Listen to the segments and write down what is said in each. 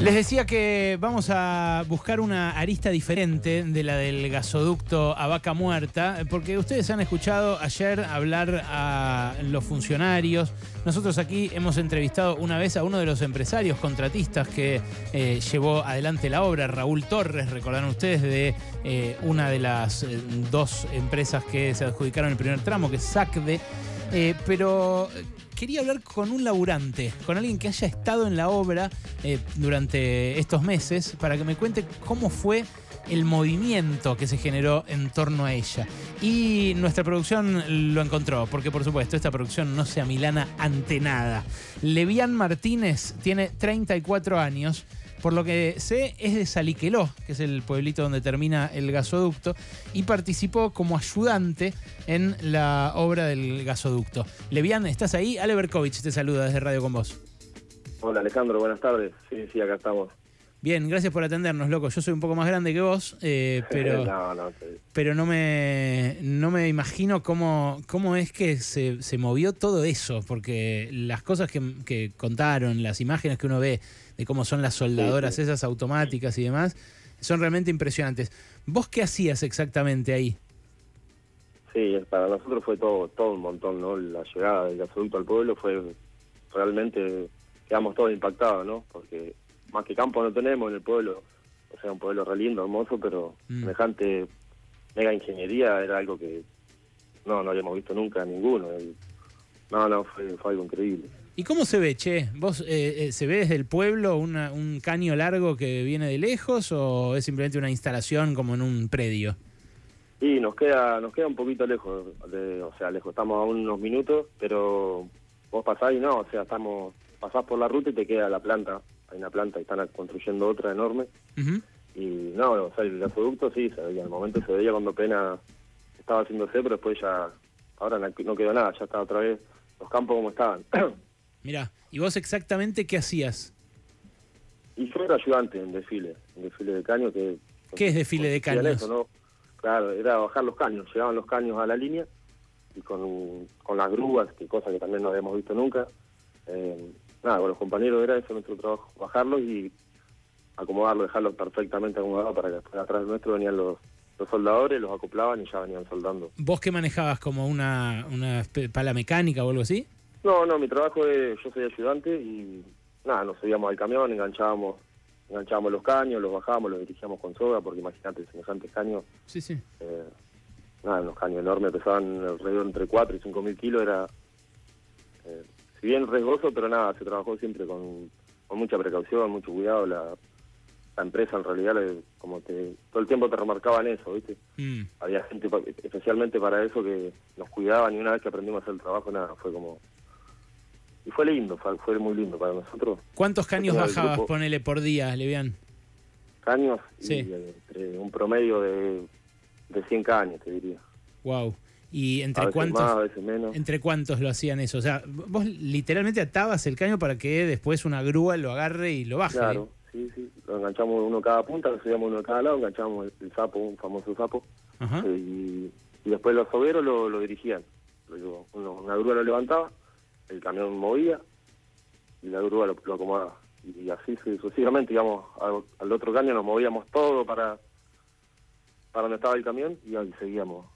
Les decía que vamos a buscar una arista diferente de la del gasoducto a vaca muerta, porque ustedes han escuchado ayer hablar a los funcionarios. Nosotros aquí hemos entrevistado una vez a uno de los empresarios contratistas que eh, llevó adelante la obra, Raúl Torres, recordarán ustedes, de eh, una de las eh, dos empresas que se adjudicaron el primer tramo, que es SACDE. Eh, pero quería hablar con un laburante, con alguien que haya estado en la obra eh, durante estos meses, para que me cuente cómo fue el movimiento que se generó en torno a ella. Y nuestra producción lo encontró, porque por supuesto esta producción no se amilana ante nada. Levian Martínez tiene 34 años. Por lo que sé, es de Saliqueló, que es el pueblito donde termina el gasoducto, y participó como ayudante en la obra del gasoducto. Levian, ¿estás ahí? Ale Berkovich te saluda desde Radio con vos. Hola Alejandro, buenas tardes. Sí, sí, acá estamos. Bien, gracias por atendernos, loco. Yo soy un poco más grande que vos, eh, pero, no, no, te- pero no me, no me imagino cómo, cómo es que se, se movió todo eso, porque las cosas que, que contaron, las imágenes que uno ve de cómo son las soldadoras Sí, sí. esas automáticas y demás, son realmente impresionantes. ¿Vos qué hacías exactamente ahí? sí, para nosotros fue todo todo un montón, ¿no? La llegada del gasoducto al pueblo fue realmente, quedamos todos impactados, ¿no? Porque más que campo no tenemos en el pueblo, o sea, un pueblo re lindo, hermoso, pero Mm. semejante mega ingeniería era algo que no, no habíamos visto nunca ninguno. Y- no, no, fue, fue algo increíble. ¿Y cómo se ve, che? ¿Vos eh, eh, se ve desde el pueblo una- un caño largo que viene de lejos o es simplemente una instalación como en un predio? Y nos queda nos queda un poquito lejos, de- o sea, lejos, estamos a unos minutos, pero vos pasás y no, o sea, estamos pasás por la ruta y te queda la planta, hay una planta y están construyendo otra enorme, y no, o sea, el gasoducto sí, se veía, el momento se veía cuando apenas estaba haciéndose, pero después ya, ahora no quedó nada, ya está otra vez los campos como estaban. Mirá, ¿y vos exactamente qué hacías? y yo era ayudante en desfile, en desfile de caño que... ¿Qué es desfile de caños? eso, ¿no? Claro, era bajar los caños, llevaban los caños a la línea y con, con las grúas, que cosa que también no habíamos visto nunca. Eh, nada, con los compañeros era eso nuestro trabajo, bajarlos y acomodarlos, dejarlos perfectamente acomodados para que después atrás nuestro venían los, los soldadores, los acoplaban y ya venían soldando. ¿Vos qué manejabas como una, una pala mecánica o algo así? No, no, mi trabajo es, yo soy ayudante y nada, nos subíamos al camión, enganchábamos, enganchábamos los caños, los bajábamos, los dirigíamos con soga, porque imagínate, semejantes caños, Sí, sí. eh, nada, unos caños enormes, pesaban alrededor entre 4 y 5 mil kilos, era, eh, si bien riesgoso, pero nada, se trabajó siempre con, con mucha precaución, mucho cuidado, la, la empresa en realidad, le- como te, todo el tiempo te remarcaban eso, ¿viste? Mm. Había gente pa- especialmente para eso que nos cuidaban y una vez que aprendimos a hacer el trabajo, nada, fue como... Y fue lindo, fue, fue muy lindo para nosotros. ¿Cuántos caños bajabas, grupo- ponele, por día, Levian? Caños Sí. y entre un promedio de, de 100 caños, te diría. Wow. ¿Y A entre veces cuántos, más, a veces menos. entre cuántos lo hacían eso? O sea, vos literalmente atabas el caño para que después una grúa lo agarre y lo baje. Claro, sí, sí. Lo enganchamos uno cada punta, lo subíamos uno cada lado, enganchamos el, el sapo, un famoso sapo, Ajá. eh, y, y después los soberos lo, lo dirigían. Uno- una grúa lo levantaba, el camión movía y la grúa lo, lo acomodaba. Y, así su- sucesivamente, digamos, al, al otro caño nos movíamos todo para, para donde estaba el camión y ahí seguíamos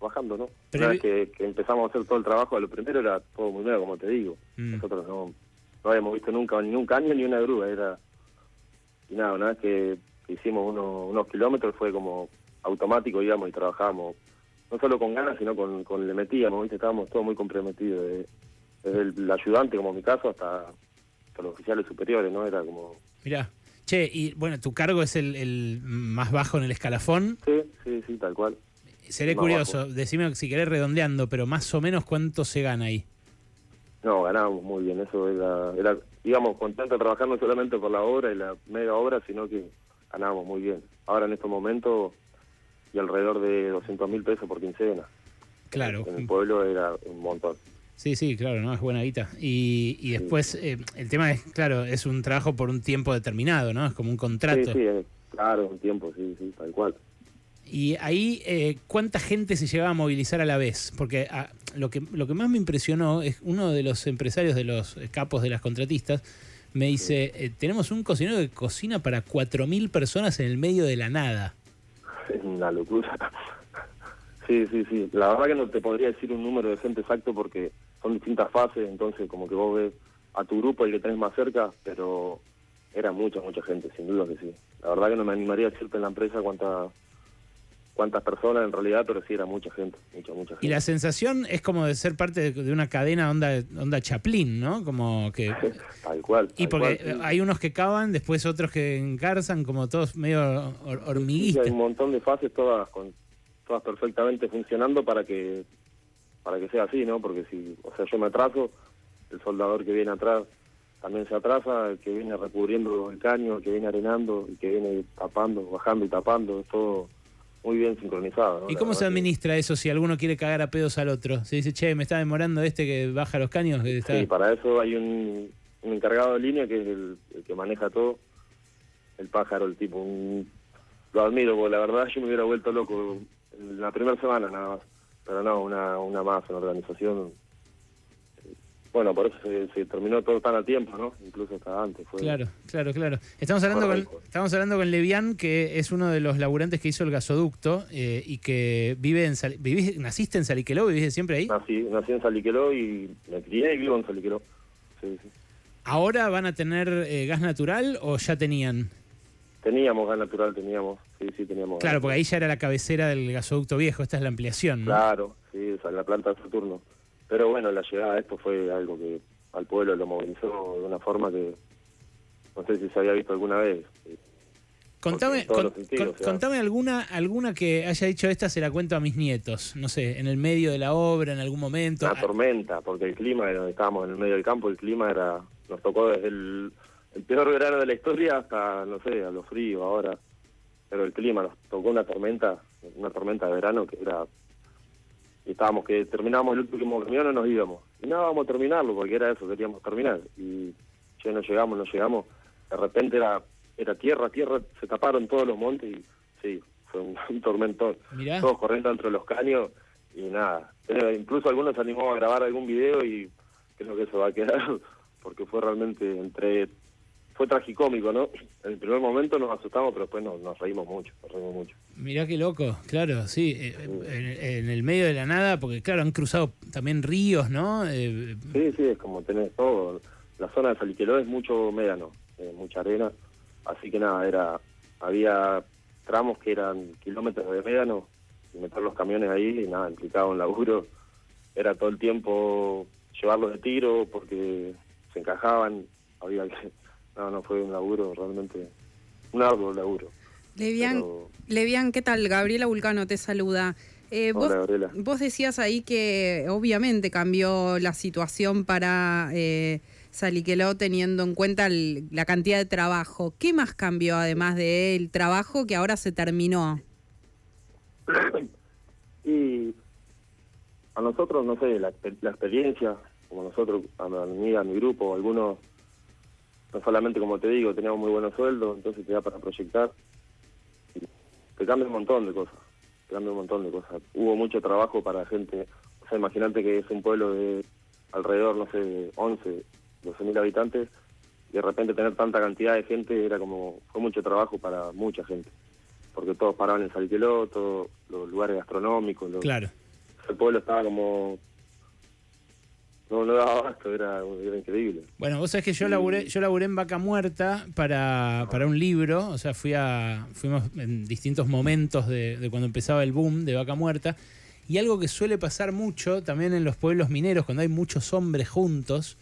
bajando, ¿no? Pero Una vez que, que empezamos a hacer todo el trabajo, lo primero era todo muy nuevo, como te digo. Mm. Nosotros no, no habíamos visto nunca ni un caño ni una grúa, era... Y nada, una vez que, que hicimos uno- unos kilómetros fue como automático, digamos, y trabajábamos no solo con ganas, sino con, con le metíamos, ¿viste? Estábamos todos muy comprometidos, de- desde el, el ayudante, como en mi caso, hasta, hasta los oficiales superiores, ¿no? Era como... Mirá. Che, y bueno, tu cargo es el, el más bajo en el escalafón. Sí, sí, sí, tal cual. Seré Más curioso, decime si querés redondeando, pero más o menos cuánto se gana ahí. No, ganábamos muy bien, eso era, era íbamos contentos de trabajar no solamente por la obra y la mega obra, sino que ganábamos muy bien. Ahora en estos momentos, y alrededor de 200 mil pesos por quincena. Claro. En el pueblo era un montón. Sí, sí, claro, ¿no? Es buena guita. Y, y después, eh, el tema es, claro, es un trabajo por un tiempo determinado, ¿no? Es como un contrato. Sí, sí, claro, un tiempo, sí, sí, tal cual. Y ahí, eh, ¿cuánta gente se llegaba a movilizar a la vez? Porque ah, lo, que, lo que más me impresionó es uno de los empresarios, de los capos de las contratistas, me dice, eh, tenemos un cocinero que cocina para 4.000 personas en el medio de la nada. Es una locura. Sí, sí, sí. La verdad que no te podría decir un número de gente exacto porque son distintas fases, entonces como que vos ves a tu grupo el que tenés más cerca, pero era mucha, mucha gente, sin duda que sí. La verdad que no me animaría a decirte en la empresa cuánta, cuántas personas en realidad, pero sí era mucha gente, mucha, mucha gente. Y la sensación es como de ser parte de, una cadena onda, onda Chaplin, ¿no? Como que... tal cual. y porque hay unos que cavan, después otros que engarzan, como todos medio hormiguistas. hay un montón de fases todas con todas perfectamente funcionando para que para que sea así, ¿no? Porque si, o sea, yo me atraso, el soldador que viene atrás también se atrasa, el que viene recubriendo el caño, el que viene arenando, el que viene tapando, bajando y tapando, es todo muy bien sincronizado. ¿Y cómo se administra eso si alguno quiere cagar a pedos al otro? Se dice, che, me está demorando este que baja los caños. Que Sí, para eso hay un, encargado de línea que es el, que maneja todo, el pájaro, el tipo. lo admiro, porque la verdad yo me hubiera vuelto loco en la primera semana nada más. Pero no, una, una más, una organización bueno, por eso se, terminó todo tan a tiempo, ¿no? Incluso hasta antes. claro, claro, claro. Estamos hablando, con, estamos hablando con Levián, que es uno de los laburantes que hizo el gasoducto eh, y que vive en... ¿vivís, ¿Naciste en Saliqueló? ¿Vivís siempre ahí? Nací, nací en Saliqueló y me crié y vivo en Saliqueló. Sí, sí. ¿Ahora van a tener eh, gas natural o ya tenían? Teníamos gas natural, teníamos. Sí, sí, teníamos. Claro, porque ahí ya era la cabecera del gasoducto viejo. Esta es la ampliación, ¿no? Claro, sí, o la planta de Saturno. Pero bueno, la llegada de esto fue algo que al pueblo lo movilizó de una forma que no sé si se había visto alguna vez. Contame, contame alguna alguna que haya dicho esta se la cuento a mis nietos, no sé, en el medio de la obra, en algún momento. Una tormenta, porque el clima, estábamos en el medio del campo, el clima era nos tocó desde el, el peor verano de la historia hasta, no sé, a lo frío ahora. Pero el clima nos tocó una tormenta, una tormenta de verano que era y estábamos que terminábamos el último camión y nos íbamos. Y no, vamos a terminarlo, porque era eso, queríamos terminar. Y ya no llegamos, no llegamos. De repente era era tierra, tierra, se taparon todos los montes y sí, fue un, tormentón. Todos corriendo entre los caños y nada. incluso algunos se animó a grabar algún video y creo que eso va a quedar, porque fue realmente entre fue tragicómico, ¿no? En el primer momento nos asustamos, pero después nos, reímos mucho, nos reímos mucho. Mirá qué loco, claro, sí, eh, en, el medio de la nada, porque claro, han cruzado también ríos, ¿no? Eh, sí, sí, es como tenés todo. La zona de Saliqueló es mucho médano, eh, mucha arena, así que nada, era había tramos que eran kilómetros de médano, y meter los camiones ahí, y nada, implicaba un laburo. Era todo el tiempo llevarlos de tiro porque se encajaban, había que no, no fue un laburo realmente, un arduo laburo. Levian, ¿qué tal? Gabriela Vulcano te saluda. Eh, vos, vos, decías ahí que obviamente cambió la situación para eh, Saliqueló teniendo en cuenta la cantidad de trabajo. ¿Qué más cambió además del trabajo que ahora se terminó? y a nosotros, no sé, la, la experiencia, como nosotros, a mí, a mi grupo, algunos no solamente como te digo, teníamos muy buenos sueldos, entonces te da para proyectar. te cambia un montón de cosas, te cambia un montón de cosas. Hubo mucho trabajo para gente, o sea, imagínate que es un pueblo de alrededor, no sé, 11, 12 mil habitantes, y de repente tener tanta cantidad de gente era como, fue mucho trabajo para mucha gente, porque todos paraban en Salqueló, todos los lugares gastronómicos, claro. el pueblo estaba como no, no daba esto era, increíble. Bueno, vos sabés que yo laburé, yo laburé en Vaca Muerta para, para un libro, o sea, fui a, fuimos en distintos momentos de, cuando empezaba el boom de Vaca Muerta, y algo que suele pasar mucho también en los pueblos mineros, cuando hay muchos hombres juntos,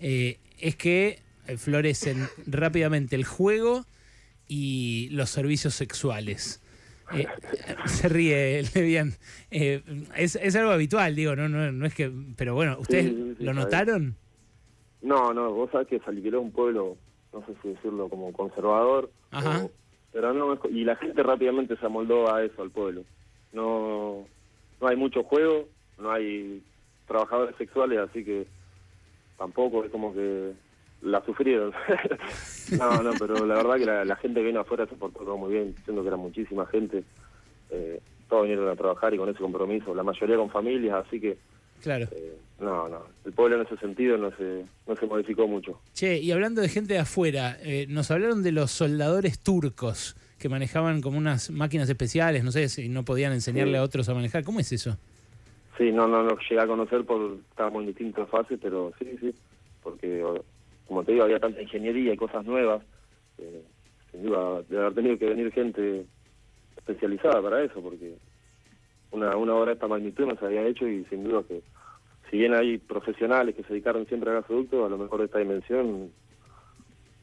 eh, es que eh, florecen rápidamente el juego y los servicios sexuales. Eh, se ríe bien. Eh, es, es, algo habitual, digo, no, no, no es que. Pero bueno, ¿ustedes lo notaron? No, no, vos sabés que Saliqueló es un pueblo, no sé si decirlo como conservador. Ajá. pero no, y la gente rápidamente se amoldó a eso, al pueblo. No, no hay mucho juego, no hay trabajadores sexuales, así que tampoco es como que la sufrieron. no, no, pero la verdad que la, gente que vino afuera se portó todo muy bien, siendo que era muchísima gente. Eh, todos vinieron a trabajar y con ese compromiso, la mayoría con familias, así que Claro. Eh, no, no. El pueblo en ese sentido no se, no se modificó mucho. Che, y hablando de gente de afuera, eh, nos hablaron de los soldadores turcos que manejaban como unas máquinas especiales, no sé si no podían enseñarle a otros a manejar. ¿Cómo es eso? Sí, no, no lo llegué a conocer por estábamos en distintas fases, pero sí, sí, porque como te digo, había tanta ingeniería y cosas nuevas. Eh, sin duda, de haber tenido que venir gente especializada para eso, porque una, una obra de esta magnitud no se había hecho y sin duda que si bien hay profesionales que se dedicaron siempre a gasoductos, a lo mejor de esta dimensión,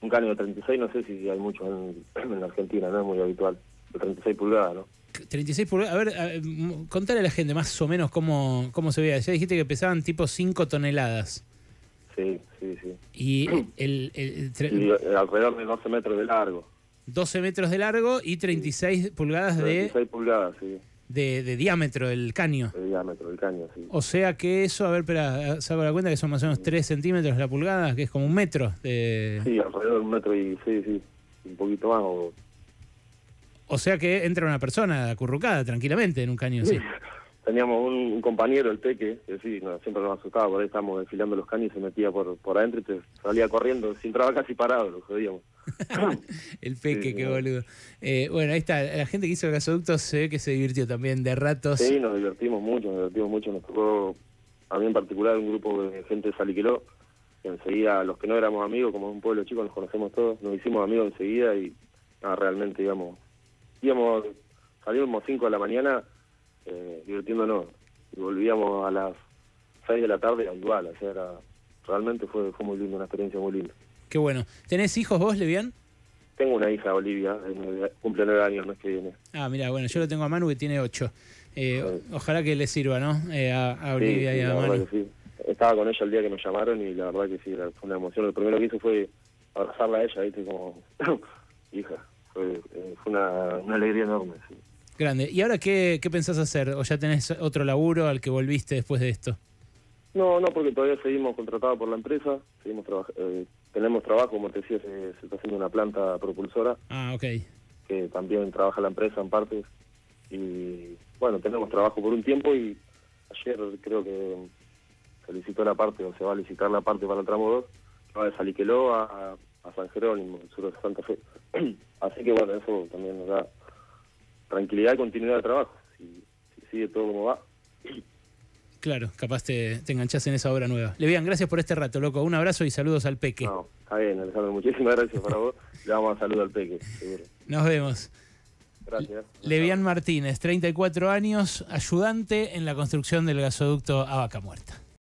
un caño de 36 no sé si hay mucho en, en Argentina, no es muy habitual, de 36 pulgadas, ¿no? 36 pulgadas, a ver, a, contale a la gente más o menos cómo, cómo se veía. Ya dijiste que pesaban tipo 5 toneladas. Sí, sí, sí. Y el, el, alrededor de 12 metros de largo. 12 metros de largo y 36 pulgadas de... 36 pulgadas, sí de, diámetro del caño. De diámetro del caño, sí. O sea que eso, a ver, espera, saco la cuenta que son más o menos 3 centímetros la pulgada, que es como un metro. De... Sí, alrededor de un metro y sí, sí, un poquito más. O, o sea que entra una persona acurrucada tranquilamente en un caño así. Teníamos un, compañero, el Peque, que sí, siempre nos asustaba, por ahí estábamos desfilando los caños y se metía por, por adentro y te salía corriendo, sin trabajar casi parado, lo jodíamos. el peque, qué boludo. Eh, bueno, ahí está. La gente que hizo el gasoducto se ve que se divirtió también de ratos. Sí, nos divertimos mucho, nos divertimos mucho. Nos tocó, a mí en particular, un grupo de gente de Saliqueló, que enseguida, los que no éramos amigos, como es un pueblo chico, nos conocemos todos, nos hicimos amigos enseguida y realmente íbamos, íbamos, salíamos 5 de la mañana eh, divirtiéndonos y volvíamos a las 6 de la tarde igual, o sea, era, realmente fue, fue muy lindo, una experiencia muy linda. Qué bueno. ¿Tenés hijos vos, Levian? Tengo una hija, Olivia, cumple nueve años el mes que viene. Ah, mira, bueno, yo lo tengo a Manu que tiene ocho. Eh, ojalá que le sirva, ¿no? Eh, a, Olivia y a Manu. sí. Estaba con ella el día que nos llamaron y la verdad que sí, fue una emoción. Lo primero que hice fue abrazarla a ella, ¿viste? Como, hija, fue, eh, fue una, una, alegría enorme, sí. Grande. ¿Y ahora qué, qué pensás hacer? ¿O ya tenés otro laburo al que volviste después de esto? No, no, porque todavía seguimos contratados por la empresa, seguimos eh, tenemos trabajo, como te decía, se, está haciendo una planta propulsora. Ah, ok. Que también trabaja la empresa en partes. Y bueno, tenemos trabajo por un tiempo y ayer creo que se licitó la parte, o se va a licitar la parte para el tramo 2, que va de Saliqueló a, a San Jerónimo, el sur de Santa Fe. Así que bueno, eso también nos da tranquilidad y continuidad de trabajo. Si, si sigue todo como va. Claro, capaz te, te enganchás en esa obra nueva. Levian, gracias por este rato, loco. Un abrazo y saludos al Peque. No, está bien, Alejandro. Muchísimas gracias para vos. Le damos a salud al Peque, seguro. Nos vemos. Gracias. Levian Martínez, 34 años, ayudante en la construcción del gasoducto a Vaca Muerta.